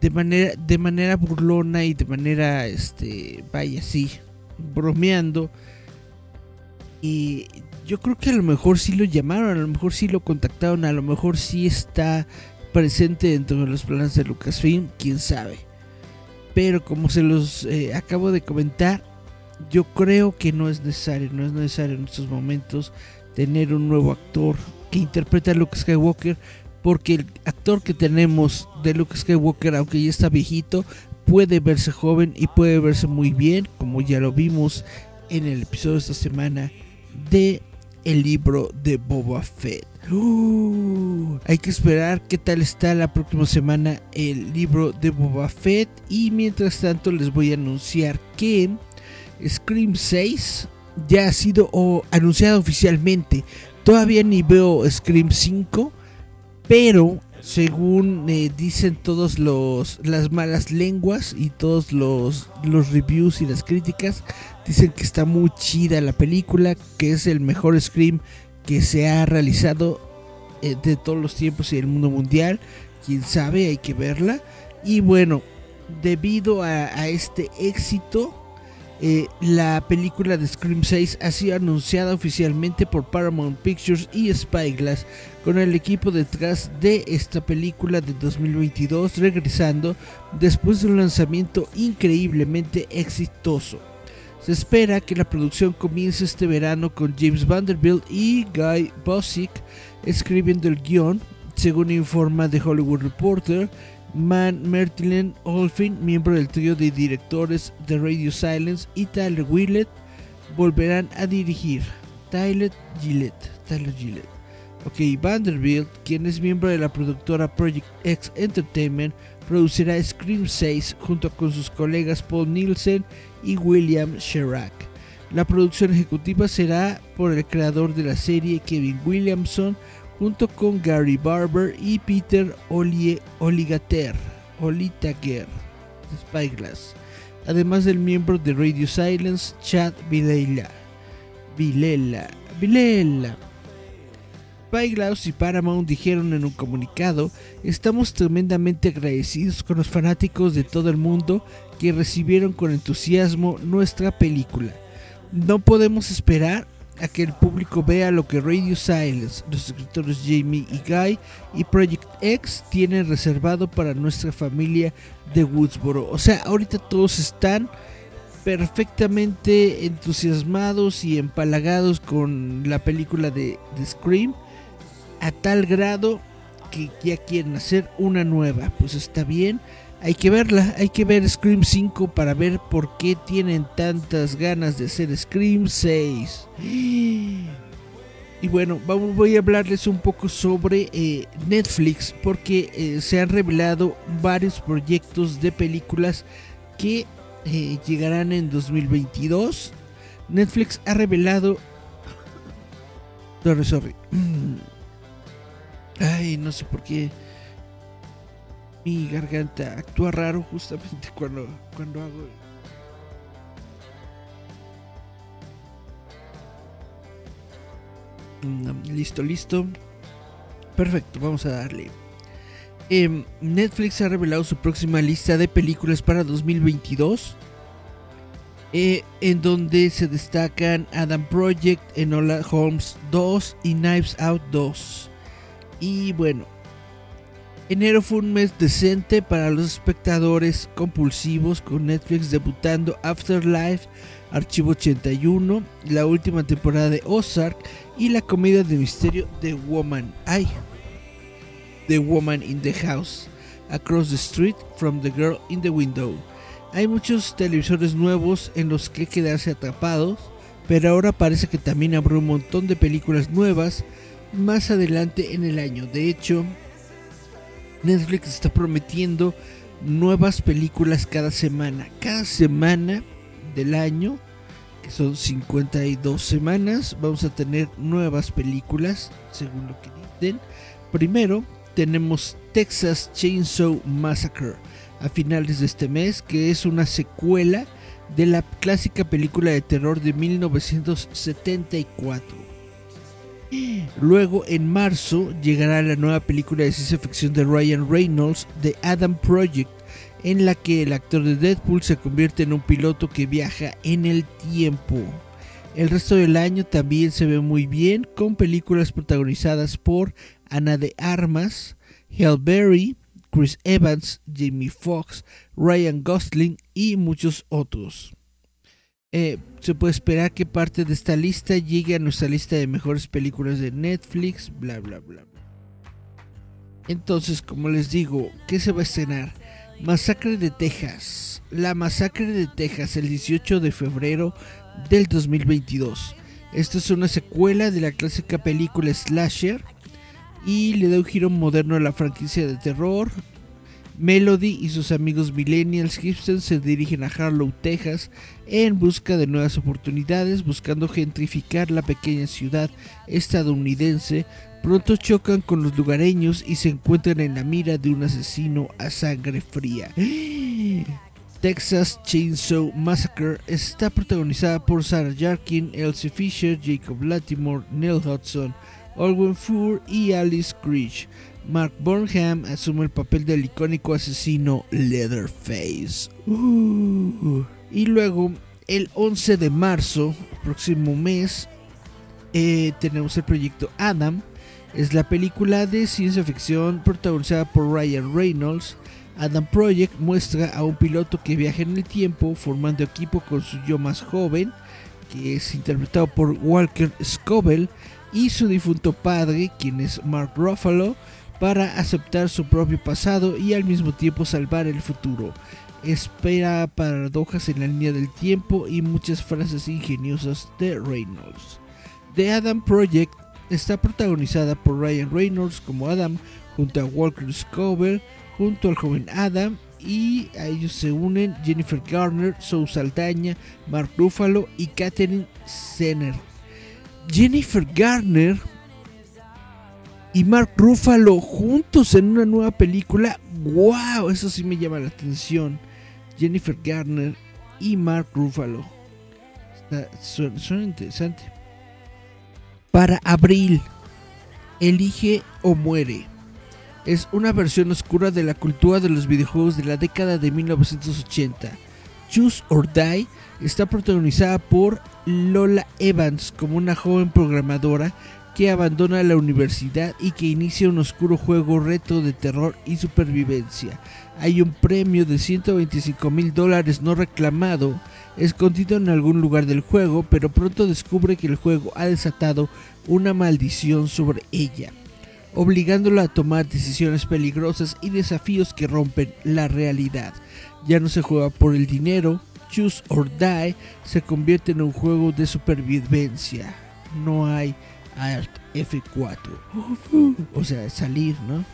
de manera de manera burlona y de manera este vaya sí bromeando y yo creo que a lo mejor sí lo llamaron, a lo mejor sí lo contactaron, a lo mejor sí está presente dentro de los planes de Lucasfilm, quién sabe. Pero como se los eh, acabo de comentar, yo creo que no es necesario, no es necesario en estos momentos tener un nuevo actor que interprete a Luke Skywalker, porque el actor que tenemos de Luke Skywalker, aunque ya está viejito, puede verse joven y puede verse muy bien, como ya lo vimos en el episodio de esta semana de el libro de Boba Fett. Uh, hay que esperar qué tal está la próxima semana el libro de Boba Fett y mientras tanto les voy a anunciar que Scream 6 ya ha sido oh, anunciado oficialmente. Todavía ni veo Scream 5, pero según eh, dicen todos los las malas lenguas y todos los, los reviews y las críticas, dicen que está muy chida la película, que es el mejor Scream que se ha realizado eh, de todos los tiempos y del mundo mundial. Quién sabe, hay que verla. Y bueno, debido a, a este éxito, eh, la película de Scream 6 ha sido anunciada oficialmente por Paramount Pictures y Spyglass, con el equipo detrás de esta película de 2022 regresando después de un lanzamiento increíblemente exitoso. Se espera que la producción comience este verano con James Vanderbilt y Guy Bosick escribiendo el guion, según informa The Hollywood Reporter. Man Mertillen Olfin, miembro del trío de directores de Radio Silence, y Tyler Willett volverán a dirigir. Tyler Gillette. Ok, Vanderbilt, quien es miembro de la productora Project X Entertainment, producirá Scream 6 junto con sus colegas Paul Nielsen y William Sherak. La producción ejecutiva será por el creador de la serie Kevin Williamson, junto con Gary Barber y Peter Olie, Oligater, Olitager, Spyglass. además del miembro de Radio Silence, Chad Vilela. Vilela. Vilela. Spyglass y Paramount dijeron en un comunicado, estamos tremendamente agradecidos con los fanáticos de todo el mundo que recibieron con entusiasmo nuestra película. No podemos esperar a que el público vea lo que Radio Silence, los escritores Jamie y Guy y Project X tienen reservado para nuestra familia de Woodsboro. O sea, ahorita todos están perfectamente entusiasmados y empalagados con la película de, de Scream a tal grado que ya quieren hacer una nueva. Pues está bien, hay que verla, hay que ver Scream 5 para ver por qué tienen tantas ganas de hacer Scream 6. Y bueno, vamos, voy a hablarles un poco sobre eh, Netflix porque eh, se han revelado varios proyectos de películas que eh, llegarán en 2022. Netflix ha revelado... Sorry, sorry. Ay, no sé por qué mi garganta actúa raro justamente cuando, cuando hago. Mm, listo, listo. Perfecto, vamos a darle. Em, Netflix ha revelado su próxima lista de películas para 2022. Eh, en donde se destacan Adam Project, Enola Holmes 2 y Knives Out 2. Y bueno, enero fue un mes decente para los espectadores compulsivos con Netflix debutando Afterlife, Archivo 81, la última temporada de Ozark y la comedia de misterio The Woman. Ay, The Woman in the House, Across the Street from the Girl in the Window. Hay muchos televisores nuevos en los que quedarse atrapados, pero ahora parece que también habrá un montón de películas nuevas más adelante en el año. De hecho, Netflix está prometiendo nuevas películas cada semana. Cada semana del año, que son 52 semanas, vamos a tener nuevas películas, según lo que dicen. Primero, tenemos Texas Chainsaw Massacre a finales de este mes, que es una secuela de la clásica película de terror de 1974. Luego, en marzo, llegará la nueva película de ciencia ficción de Ryan Reynolds, The Adam Project, en la que el actor de Deadpool se convierte en un piloto que viaja en el tiempo. El resto del año también se ve muy bien, con películas protagonizadas por Ana de Armas, Halle Berry, Chris Evans, Jamie Foxx, Ryan Gosling y muchos otros. Eh, se puede esperar que parte de esta lista llegue a nuestra lista de mejores películas de Netflix, bla bla bla. Entonces, como les digo, ¿qué se va a estrenar? Masacre de Texas. La Masacre de Texas, el 18 de febrero del 2022. Esta es una secuela de la clásica película Slasher y le da un giro moderno a la franquicia de terror. Melody y sus amigos millennials hipsters se dirigen a Harlow, Texas, en busca de nuevas oportunidades, buscando gentrificar la pequeña ciudad estadounidense. Pronto chocan con los lugareños y se encuentran en la mira de un asesino a sangre fría. Texas Chainsaw Massacre está protagonizada por Sarah Jarkin, Elsie Fisher, Jacob Latimore, Neil Hudson, Olwen Fur y Alice Creech. Mark Burnham asume el papel del icónico asesino Leatherface. Uh. Y luego, el 11 de marzo, próximo mes, eh, tenemos el proyecto Adam. Es la película de ciencia ficción protagonizada por Ryan Reynolds. Adam Project muestra a un piloto que viaja en el tiempo formando equipo con su yo más joven, que es interpretado por Walker Scobell, y su difunto padre, quien es Mark Ruffalo, para aceptar su propio pasado y al mismo tiempo salvar el futuro. Espera paradojas en la línea del tiempo y muchas frases ingeniosas de Reynolds. The Adam Project está protagonizada por Ryan Reynolds como Adam junto a Walker Scoville, junto al joven Adam y a ellos se unen Jennifer Garner, Sue Saldaña, Mark Ruffalo y Katherine Senner. Jennifer Garner y Mark Ruffalo juntos en una nueva película. ¡Wow! Eso sí me llama la atención. Jennifer Garner y Mark Ruffalo. Suena interesante. Para abril, Elige o muere. Es una versión oscura de la cultura de los videojuegos de la década de 1980. Choose or Die está protagonizada por Lola Evans como una joven programadora que abandona la universidad y que inicia un oscuro juego reto de terror y supervivencia. Hay un premio de 125 mil dólares no reclamado escondido en algún lugar del juego, pero pronto descubre que el juego ha desatado una maldición sobre ella, obligándola a tomar decisiones peligrosas y desafíos que rompen la realidad. Ya no se juega por el dinero, Choose or Die se convierte en un juego de supervivencia. No hay Alt F4. O sea, salir, ¿no?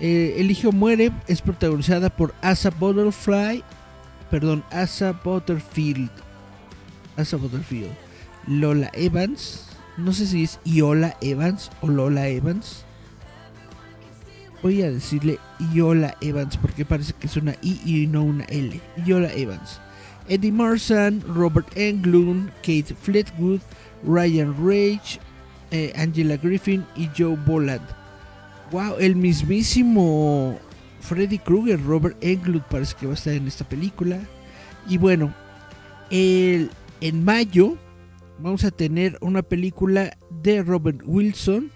Eh, muere es protagonizada por Asa Butterfly, perdón, Asa Butterfield, Asa Butterfield, Lola Evans, no sé si es Iola Evans o Lola Evans. Voy a decirle Iola Evans porque parece que es una I y no una L. Iola Evans. Eddie Marsan, Robert Englund, Kate Fleetwood, Ryan Rage, eh, Angela Griffin y Joe Boland. Wow, el mismísimo Freddy Krueger, Robert Englund parece que va a estar en esta película. Y bueno, el, en mayo vamos a tener una película de Robert Wilson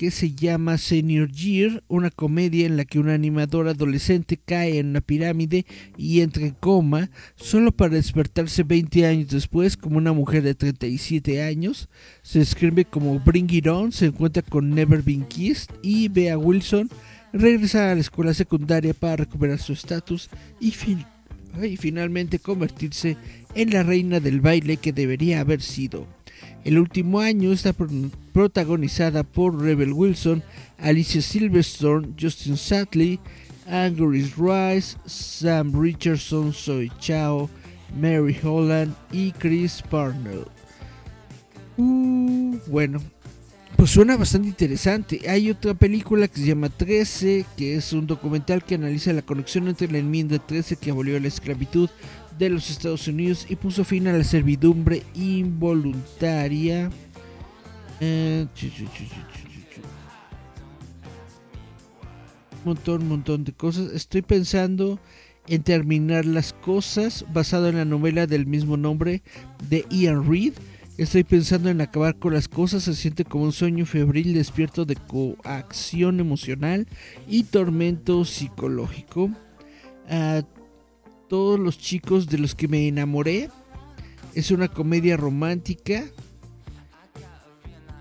que se llama Senior Year, una comedia en la que un animador adolescente cae en una pirámide y entra en coma, solo para despertarse 20 años después como una mujer de 37 años. Se describe como Bring It On, se encuentra con Never Been Kissed y ve a Wilson regresar a la escuela secundaria para recuperar su estatus y, fin- y finalmente convertirse en la reina del baile que debería haber sido. El último año está pro- protagonizada por Rebel Wilson, Alicia Silverstone, Justin Sadley, Angus Rice, Sam Richardson, Zoe Chao, Mary Holland y Chris Parnell. Uh, bueno, pues suena bastante interesante. Hay otra película que se llama 13, que es un documental que analiza la conexión entre la enmienda 13 que abolió la esclavitud de los Estados Unidos y puso fin a la servidumbre involuntaria. Eh, chu, chu. Montón, montón de cosas. Estoy pensando en terminar las cosas basado en la novela del mismo nombre de Ian Reid. Estoy pensando en acabar con las cosas, se siente como un sueño febril despierto de coacción emocional y tormento psicológico. A todos los chicos de los que me enamoré. Es una comedia romántica.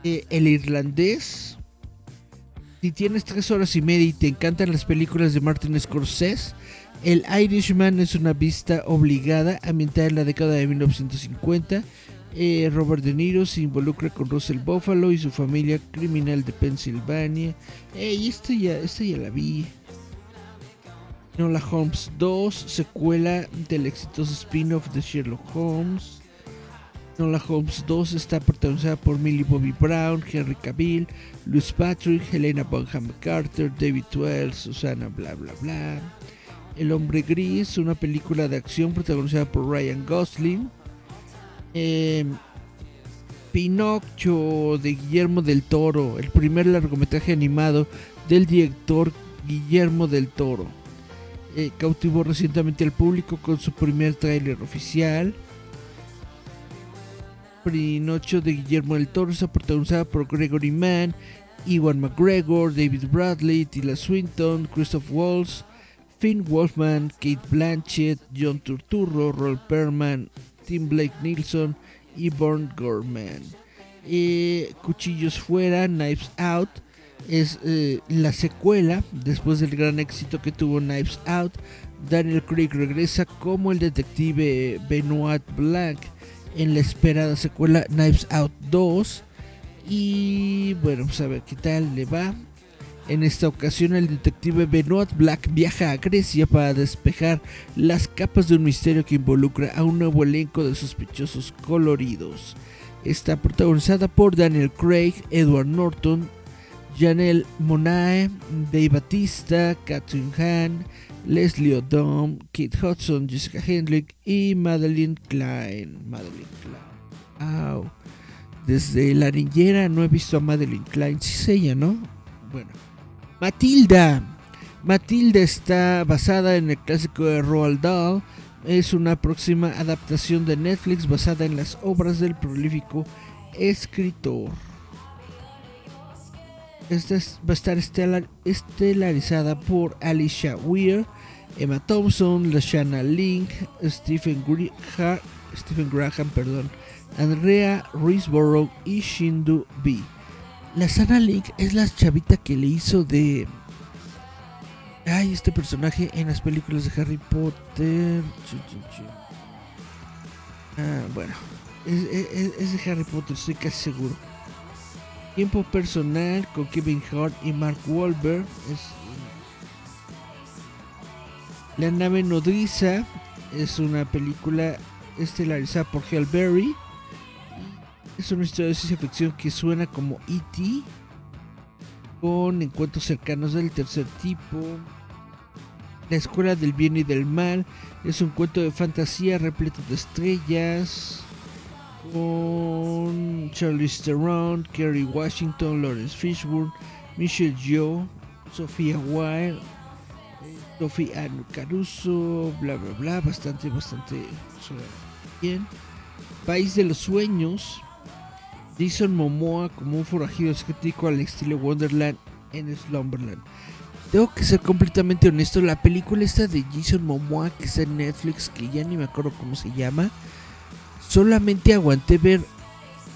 Eh, el irlandés. Si tienes tres horas y media y te encantan las películas de Martin Scorsese, El Irishman es una vista obligada ambientada en la década de 1950. Eh, Robert De Niro se involucra con Russell Buffalo y su familia criminal de Pensilvania. Ey, esta ya, esta ya la vi. Nola Holmes 2, secuela del exitoso spin-off de Sherlock Holmes. Nola Holmes 2 está protagonizada por Millie Bobby Brown, Henry Cavill, Louis Patrick, Helena Bonham Carter, David Wells, Susana, bla bla bla. El hombre gris, una película de acción protagonizada por Ryan Gosling. Eh, Pinocchio de Guillermo del Toro, el primer largometraje animado del director Guillermo del Toro. Eh, cautivó recientemente al público con su primer tráiler oficial. Pinocho de Guillermo del Toro está protagonizada por Gregory Mann, Iwan McGregor, David Bradley, Tila Swinton, Christoph Waltz, Finn Wolfman, Kate Blanchett, John Turturro, Roll Perman, Tim Blake Nilsson y Born Gorman. Eh, Cuchillos Fuera, Knives Out, es eh, la secuela después del gran éxito que tuvo Knives Out. Daniel Craig regresa como el detective Benoit Blanc en la esperada secuela Knives Out 2. Y bueno, pues a ver qué tal le va. En esta ocasión el detective Benoit Black viaja a Grecia para despejar las capas de un misterio que involucra a un nuevo elenco de sospechosos coloridos. Está protagonizada por Daniel Craig, Edward Norton, Janelle Monae, Dave Batista, Catherine Hahn, Leslie Odom, Kate Hudson, Jessica Hendrick y Madeline Klein. Madeline Klein. Au. Desde la niñera no he visto a Madeline Klein. Sí es ella, ¿no? Bueno. Matilda. Matilda está basada en el clásico de Roald Dahl. Es una próxima adaptación de Netflix basada en las obras del prolífico escritor. Esta es- va a estar estelar- estelarizada por Alicia Weir, Emma Thompson, Lashana Link, Stephen, Ha- Stephen Graham, perdón, Andrea Risborough y Shindu B. Lashana Link es la chavita que le hizo de. Ay, este personaje en las películas de Harry Potter. Ah, bueno, es, es- es de Harry Potter, estoy casi seguro. Tiempo personal con Kevin Hart y Mark Wahlberg. La nave nodriza es una película estelarizada por Halle Berry. Es una historia de ciencia ficción que suena como E.T. con encuentros cercanos del tercer tipo. La escuela del bien y del mal es un cuento de fantasía repleto de estrellas con Charlize Theron, Kerry Washington, Lawrence Fishburne, Michelle Yeoh, Sofía Wilde, Ann Caruso, bla bla bla, bastante, bastante bien. País de los sueños, Jason Momoa como un forajido escéptico al estilo Wonderland en Slumberland. Tengo que ser completamente honesto, la película esta de Jason Momoa que está en Netflix, que ya ni me acuerdo cómo se llama, solamente aguanté ver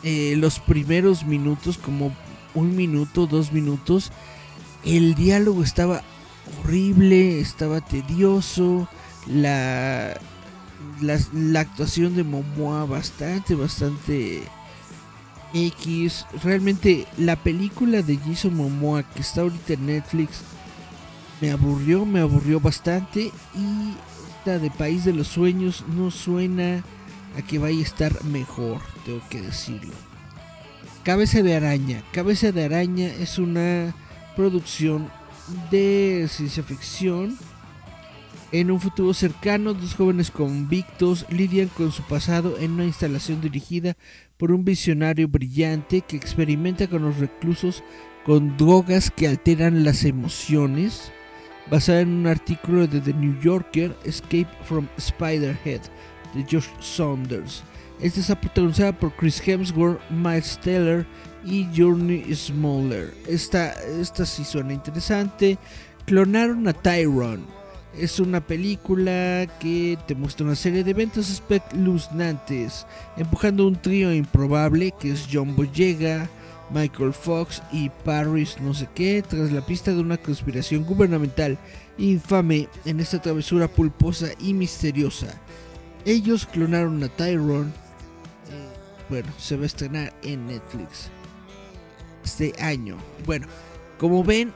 eh, los primeros minutos, como un minuto, dos minutos. El diálogo estaba horrible, estaba tedioso, la, la, la actuación de Momoa bastante, bastante X. Realmente la película de Jason Momoa que está ahorita en Netflix me aburrió, me aburrió bastante y esta de País de los Sueños no suena a que vaya a estar mejor, tengo que decirlo. Cabeza de Araña. Cabeza de Araña es una producción de ciencia ficción. En un futuro cercano, dos jóvenes convictos lidian con su pasado en una instalación dirigida por un visionario brillante que experimenta con los reclusos con drogas que alteran las emociones. Basada en un artículo de The New Yorker, Escape from Spiderhead, de Josh Saunders. Esta está protagonizada por Chris Hemsworth, Miles Teller y Journey Smoller. Esta, esta sí suena interesante. Clonaron a Tyrone. Es una película que te muestra una serie de eventos espeluznantes, empujando un trío improbable que es John Boyega, Michael Fox y Paris no sé qué, tras la pista de una conspiración gubernamental infame en esta travesura pulposa y misteriosa. Ellos clonaron a Tyrone. Eh, bueno, se va a estrenar en Netflix este año. Bueno, como ven,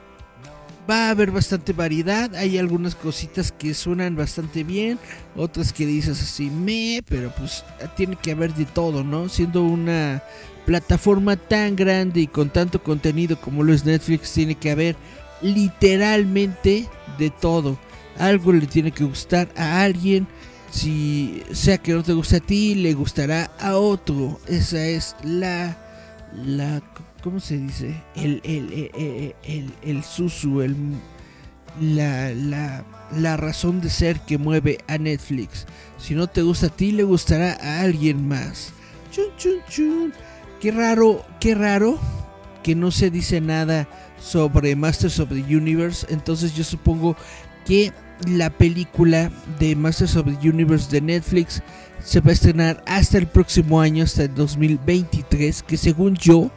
va a haber bastante variedad. Hay algunas cositas que suenan bastante bien, otras que dices así, me, pero pues tiene que haber de todo, ¿no? Siendo una plataforma tan grande y con tanto contenido como lo es Netflix, tiene que haber literalmente de todo. Algo le tiene que gustar a alguien. Si sea que no te gusta a ti, le gustará a otro. Esa es la. la ¿Cómo se dice? El, el, el, el, el, susu, el, la, la, la razón de ser que mueve a Netflix. Si no te gusta a ti, le gustará a alguien más. Chun, chun, chun. Qué raro, qué raro que no se dice nada sobre Masters of the Universe. Entonces yo supongo que la película de Masters of the Universe de Netflix se va a estrenar hasta el próximo año, hasta el 2023, que según yo,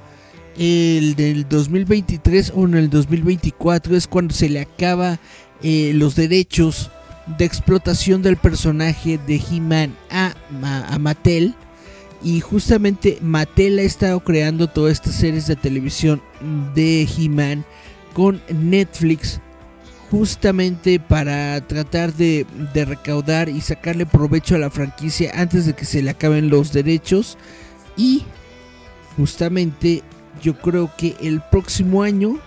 el del 2023 o en el 2024 es cuando se le acaba eh, los derechos de explotación del personaje de He-Man a, a, a Mattel. Y justamente Mattel ha estado creando todas estas series de televisión de He-Man con Netflix justamente para tratar de, recaudar y sacarle provecho a la franquicia antes de que se le acaben los derechos. Y justamente yo creo que el próximo año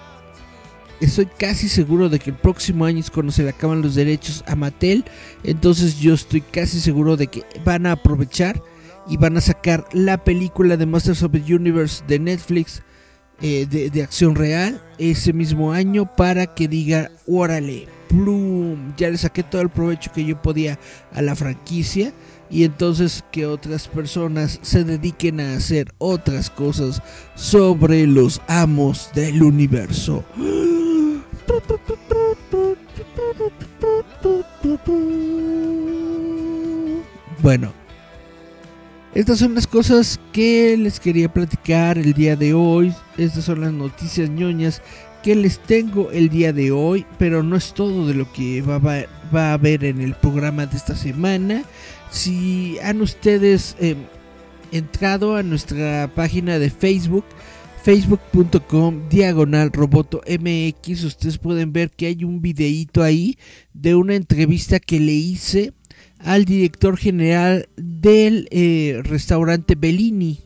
estoy casi seguro de que el próximo año es cuando se le acaban los derechos a Mattel. Entonces yo estoy casi seguro de que van a aprovechar y van a sacar la película de Masters of the Universe de Netflix eh, de, acción real ese mismo año para que diga, órale, plum, ya le saqué todo el provecho que yo podía a la franquicia y entonces que otras personas se dediquen a hacer otras cosas sobre los amos del universo. Bueno, estas son las cosas que les quería platicar el día de hoy. Estas son las noticias ñoñas que les tengo el día de hoy, pero no es todo de lo que va, a haber en el programa de esta semana. Si han ustedes em, entrado a nuestra página de Facebook, facebook.com diagonal roboto mx, ustedes pueden ver que hay un videíto ahí de una entrevista que le hice al director general del eh, restaurante Bellini.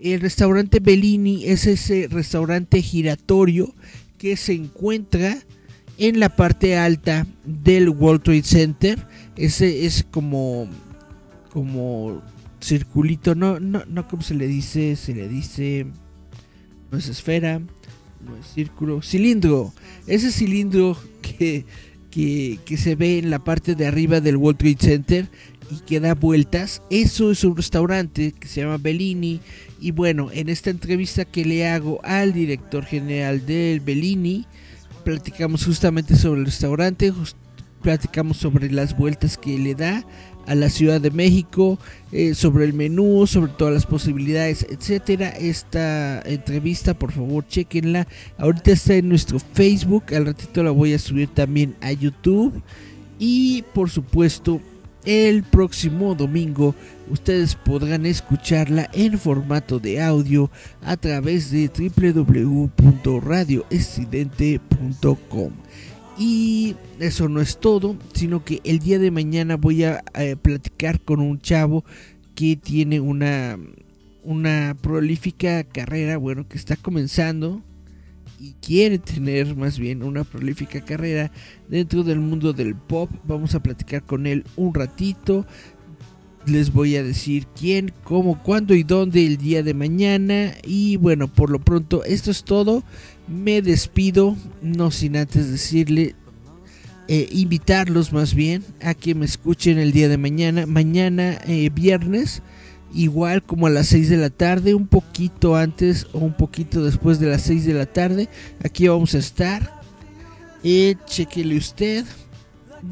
El restaurante Bellini es ese restaurante giratorio que se encuentra en la parte alta del World Trade Center. Ese es como como circulito, no no no como se le dice, se le dice no es esfera, no es círculo, cilindro. Ese cilindro que que, se ve en la parte de arriba del World Trade Center y que da vueltas. Eso es un restaurante que se llama Bellini. Y bueno, en esta entrevista que le hago al director general del Bellini, platicamos justamente sobre el restaurante, platicamos sobre las vueltas que le da a la Ciudad de México, eh, sobre el menú, sobre todas las posibilidades, etcétera. Esta entrevista, por favor, chequenla. Ahorita está en nuestro Facebook, al ratito la voy a subir también a YouTube. Y por supuesto, el próximo domingo ustedes podrán escucharla en formato de audio a través de www.radioestudiante.com. Y eso no es todo, sino que el día de mañana voy a, eh, platicar con un chavo que tiene una, una prolífica carrera, bueno, que está comenzando y quiere tener más bien una prolífica carrera dentro del mundo del pop. Vamos a platicar con él un ratito. Les voy a decir quién, cómo, cuándo y dónde el día de mañana. Y bueno, por lo pronto esto es todo me despido, no sin antes decirle, eh, invitarlos más bien a que me escuchen el día de mañana, mañana eh, viernes, igual como a las 6 de la tarde, un poquito antes o un poquito después de las 6 de la tarde, aquí vamos a estar. Eh, chequele usted.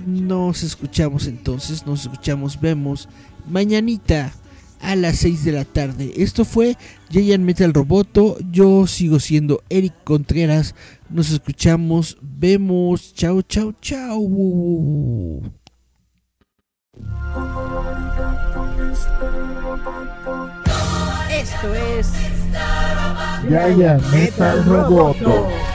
Nos escuchamos entonces, nos escuchamos, vemos mañanita a las 6 de la tarde. Esto fue Giant Metal Roboto. Yo sigo siendo Eric Contreras. Nos escuchamos, vemos. Chao, chao, chao. Esto es Giant Metal Roboto.